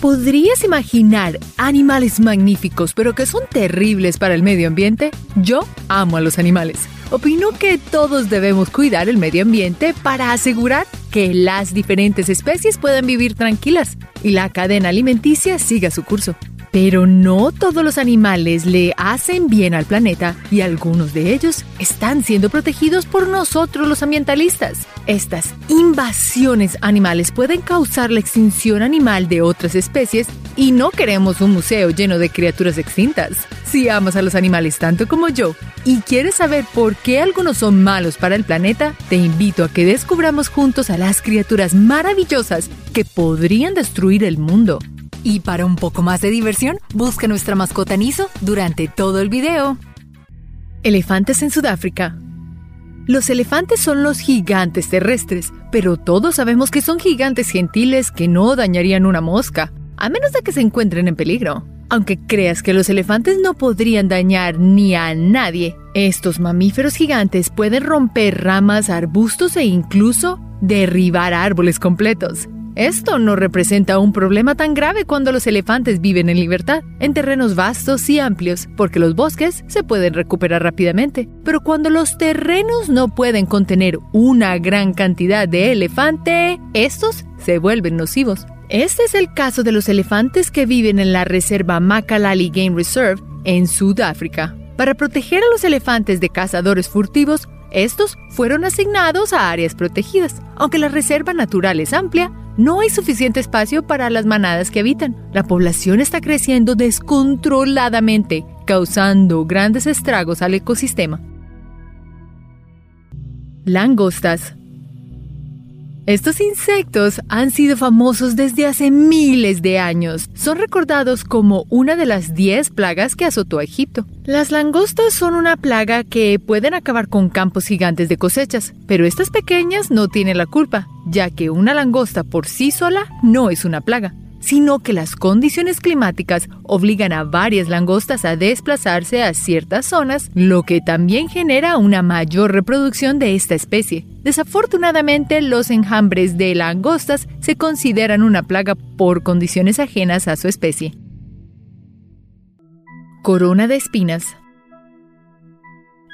¿Podrías imaginar animales magníficos pero que son terribles para el medio ambiente? Yo amo a los animales. Opino que todos debemos cuidar el medio ambiente para asegurar que las diferentes especies puedan vivir tranquilas y la cadena alimenticia siga su curso. Pero no todos los animales le hacen bien al planeta y algunos de ellos están siendo protegidos por nosotros los ambientalistas. Estas invasiones animales pueden causar la extinción animal de otras especies y no queremos un museo lleno de criaturas extintas. Si amas a los animales tanto como yo y quieres saber por qué algunos son malos para el planeta, te invito a que descubramos juntos a las criaturas maravillosas que podrían destruir el mundo. Y para un poco más de diversión, busca nuestra mascota Niso durante todo el video. Elefantes en Sudáfrica. Los elefantes son los gigantes terrestres, pero todos sabemos que son gigantes gentiles que no dañarían una mosca, a menos de que se encuentren en peligro. Aunque creas que los elefantes no podrían dañar ni a nadie, estos mamíferos gigantes pueden romper ramas, arbustos e incluso derribar árboles completos. Esto no representa un problema tan grave cuando los elefantes viven en libertad, en terrenos vastos y amplios, porque los bosques se pueden recuperar rápidamente. Pero cuando los terrenos no pueden contener una gran cantidad de elefante, estos se vuelven nocivos. Este es el caso de los elefantes que viven en la reserva Makalali Game Reserve en Sudáfrica. Para proteger a los elefantes de cazadores furtivos, estos fueron asignados a áreas protegidas. Aunque la reserva natural es amplia, no hay suficiente espacio para las manadas que habitan. La población está creciendo descontroladamente, causando grandes estragos al ecosistema. Langostas. Estos insectos han sido famosos desde hace miles de años. Son recordados como una de las 10 plagas que azotó a Egipto. Las langostas son una plaga que pueden acabar con campos gigantes de cosechas, pero estas pequeñas no tienen la culpa, ya que una langosta por sí sola no es una plaga sino que las condiciones climáticas obligan a varias langostas a desplazarse a ciertas zonas, lo que también genera una mayor reproducción de esta especie. Desafortunadamente, los enjambres de langostas se consideran una plaga por condiciones ajenas a su especie. Corona de espinas.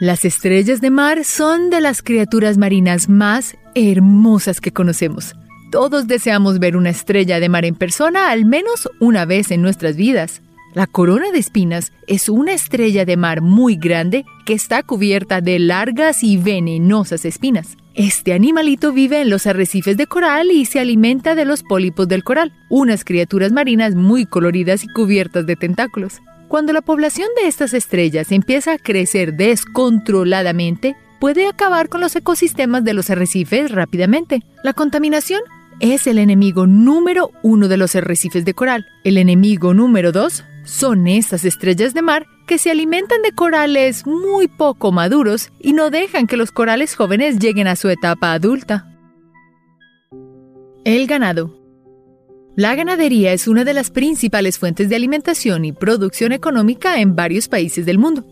Las estrellas de mar son de las criaturas marinas más hermosas que conocemos. Todos deseamos ver una estrella de mar en persona al menos una vez en nuestras vidas. La corona de espinas es una estrella de mar muy grande que está cubierta de largas y venenosas espinas. Este animalito vive en los arrecifes de coral y se alimenta de los pólipos del coral, unas criaturas marinas muy coloridas y cubiertas de tentáculos. Cuando la población de estas estrellas empieza a crecer descontroladamente, puede acabar con los ecosistemas de los arrecifes rápidamente. La contaminación es el enemigo número uno de los arrecifes de coral. El enemigo número dos son estas estrellas de mar que se alimentan de corales muy poco maduros y no dejan que los corales jóvenes lleguen a su etapa adulta. El ganado. La ganadería es una de las principales fuentes de alimentación y producción económica en varios países del mundo.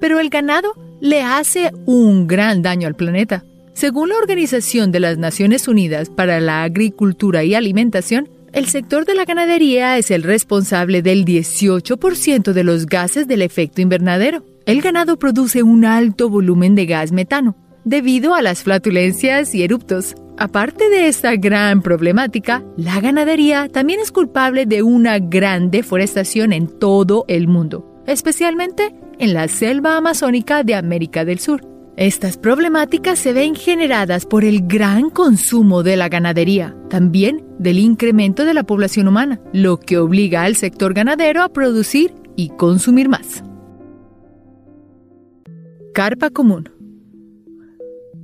Pero el ganado le hace un gran daño al planeta. Según la Organización de las Naciones Unidas para la Agricultura y Alimentación, el sector de la ganadería es el responsable del 18% de los gases del efecto invernadero. El ganado produce un alto volumen de gas metano, debido a las flatulencias y eruptos. Aparte de esta gran problemática, la ganadería también es culpable de una gran deforestación en todo el mundo, especialmente en la selva amazónica de América del Sur. Estas problemáticas se ven generadas por el gran consumo de la ganadería, también del incremento de la población humana, lo que obliga al sector ganadero a producir y consumir más. Carpa común.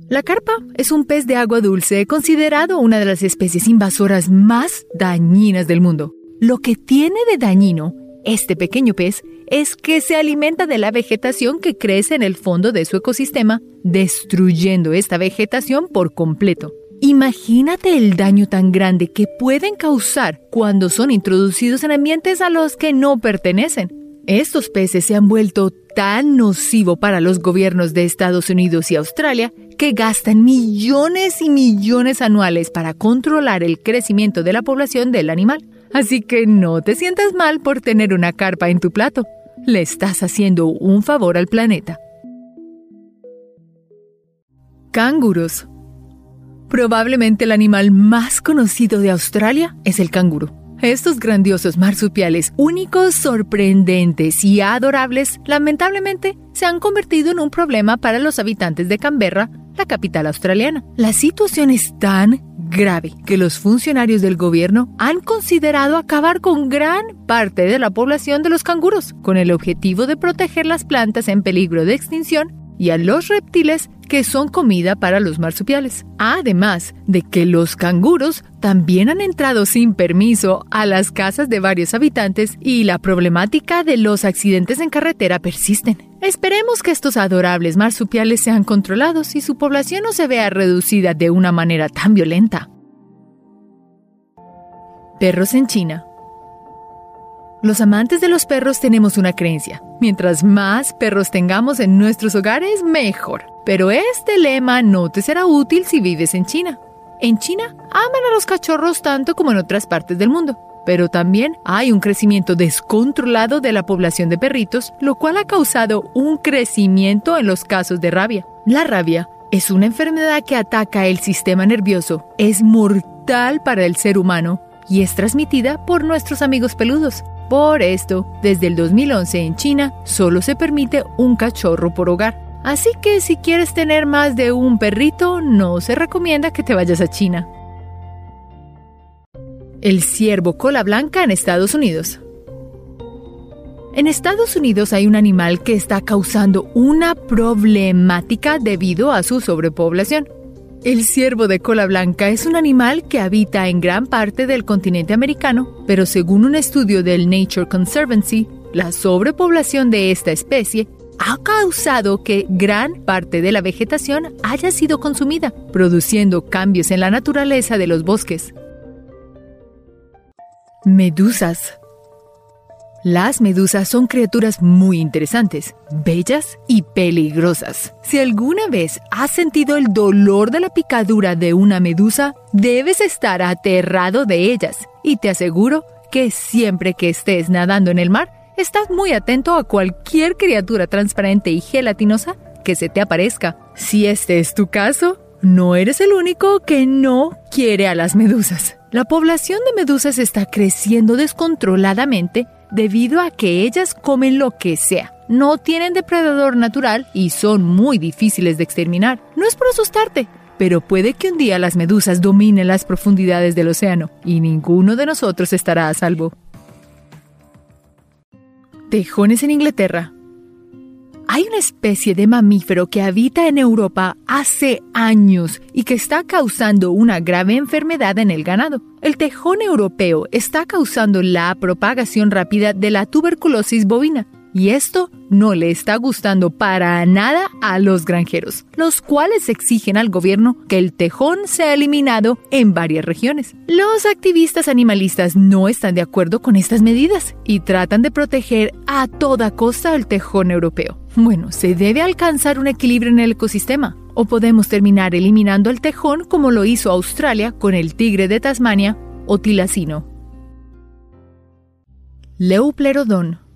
La carpa es un pez de agua dulce considerado una de las especies invasoras más dañinas del mundo. Lo que tiene de dañino este pequeño pez es que se alimenta de la vegetación que crece en el fondo de su ecosistema, destruyendo esta vegetación por completo. Imagínate el daño tan grande que pueden causar cuando son introducidos en ambientes a los que no pertenecen. Estos peces se han vuelto tan nocivo para los gobiernos de Estados Unidos y Australia que gastan millones y millones anuales para controlar el crecimiento de la población del animal. Así que no te sientas mal por tener una carpa en tu plato. Le estás haciendo un favor al planeta. Canguros. Probablemente el animal más conocido de Australia es el canguro. Estos grandiosos marsupiales únicos, sorprendentes y adorables, lamentablemente, se han convertido en un problema para los habitantes de Canberra, la capital australiana. La situación es tan grave que los funcionarios del gobierno han considerado acabar con gran parte de la población de los canguros, con el objetivo de proteger las plantas en peligro de extinción y a los reptiles que son comida para los marsupiales. Además de que los canguros también han entrado sin permiso a las casas de varios habitantes y la problemática de los accidentes en carretera persisten. Esperemos que estos adorables marsupiales sean controlados y su población no se vea reducida de una manera tan violenta. Perros en China los amantes de los perros tenemos una creencia. Mientras más perros tengamos en nuestros hogares, mejor. Pero este lema no te será útil si vives en China. En China aman a los cachorros tanto como en otras partes del mundo. Pero también hay un crecimiento descontrolado de la población de perritos, lo cual ha causado un crecimiento en los casos de rabia. La rabia es una enfermedad que ataca el sistema nervioso, es mortal para el ser humano y es transmitida por nuestros amigos peludos. Por esto, desde el 2011 en China solo se permite un cachorro por hogar. Así que si quieres tener más de un perrito, no se recomienda que te vayas a China. El ciervo cola blanca en Estados Unidos. En Estados Unidos hay un animal que está causando una problemática debido a su sobrepoblación. El ciervo de cola blanca es un animal que habita en gran parte del continente americano, pero según un estudio del Nature Conservancy, la sobrepoblación de esta especie ha causado que gran parte de la vegetación haya sido consumida, produciendo cambios en la naturaleza de los bosques. Medusas las medusas son criaturas muy interesantes, bellas y peligrosas. Si alguna vez has sentido el dolor de la picadura de una medusa, debes estar aterrado de ellas. Y te aseguro que siempre que estés nadando en el mar, estás muy atento a cualquier criatura transparente y gelatinosa que se te aparezca. Si este es tu caso, no eres el único que no quiere a las medusas. La población de medusas está creciendo descontroladamente debido a que ellas comen lo que sea. No tienen depredador natural y son muy difíciles de exterminar. No es por asustarte, pero puede que un día las medusas dominen las profundidades del océano y ninguno de nosotros estará a salvo. Tejones en Inglaterra. Hay una especie de mamífero que habita en Europa hace años y que está causando una grave enfermedad en el ganado. El tejón europeo está causando la propagación rápida de la tuberculosis bovina y esto no le está gustando para nada a los granjeros, los cuales exigen al gobierno que el tejón sea eliminado en varias regiones. Los activistas animalistas no están de acuerdo con estas medidas y tratan de proteger a toda costa el tejón europeo. Bueno, se debe alcanzar un equilibrio en el ecosistema, o podemos terminar eliminando el tejón como lo hizo Australia con el tigre de Tasmania o tilacino. Leuplerodon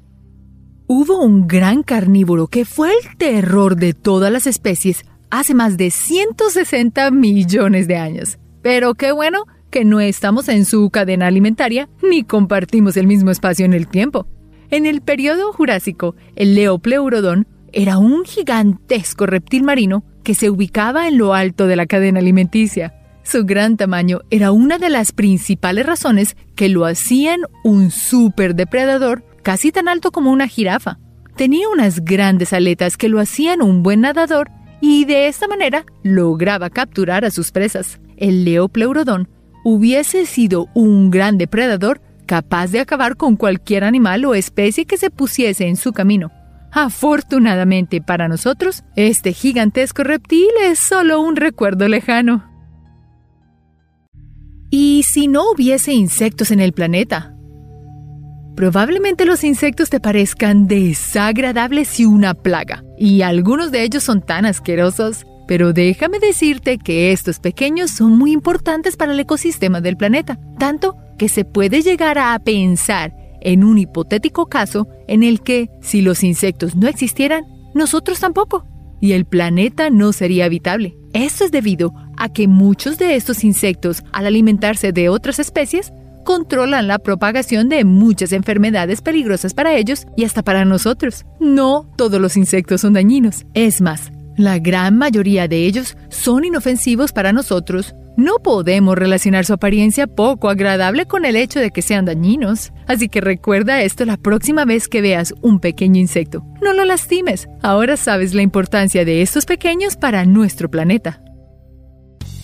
Hubo un gran carnívoro que fue el terror de todas las especies hace más de 160 millones de años. Pero qué bueno que no estamos en su cadena alimentaria ni compartimos el mismo espacio en el tiempo. En el periodo Jurásico, el Leopleurodon era un gigantesco reptil marino que se ubicaba en lo alto de la cadena alimenticia. Su gran tamaño era una de las principales razones que lo hacían un superdepredador casi tan alto como una jirafa. Tenía unas grandes aletas que lo hacían un buen nadador y de esta manera lograba capturar a sus presas. El leopleurodón hubiese sido un gran depredador capaz de acabar con cualquier animal o especie que se pusiese en su camino. Afortunadamente para nosotros, este gigantesco reptil es solo un recuerdo lejano. ¿Y si no hubiese insectos en el planeta? Probablemente los insectos te parezcan desagradables y una plaga, y algunos de ellos son tan asquerosos, pero déjame decirte que estos pequeños son muy importantes para el ecosistema del planeta, tanto que se puede llegar a pensar en un hipotético caso en el que, si los insectos no existieran, nosotros tampoco, y el planeta no sería habitable. Esto es debido a que muchos de estos insectos, al alimentarse de otras especies, controlan la propagación de muchas enfermedades peligrosas para ellos y hasta para nosotros. No todos los insectos son dañinos. Es más, la gran mayoría de ellos son inofensivos para nosotros. No podemos relacionar su apariencia poco agradable con el hecho de que sean dañinos. Así que recuerda esto la próxima vez que veas un pequeño insecto. No lo lastimes. Ahora sabes la importancia de estos pequeños para nuestro planeta.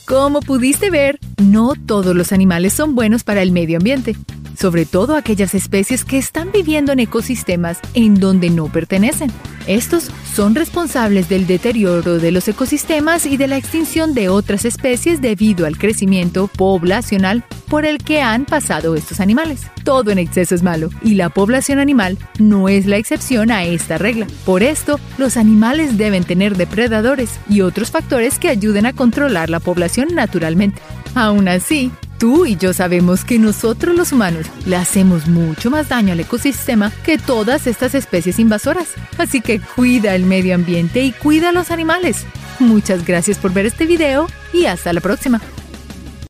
Como pudiste ver, no todos los animales son buenos para el medio ambiente, sobre todo aquellas especies que están viviendo en ecosistemas en donde no pertenecen. Estos son responsables del deterioro de los ecosistemas y de la extinción de otras especies debido al crecimiento poblacional por el que han pasado estos animales. Todo en exceso es malo y la población animal no es la excepción a esta regla. Por esto, los animales deben tener depredadores y otros factores que ayuden a controlar la población naturalmente. Aún así, Tú y yo sabemos que nosotros los humanos le hacemos mucho más daño al ecosistema que todas estas especies invasoras. Así que cuida el medio ambiente y cuida a los animales. Muchas gracias por ver este video y hasta la próxima.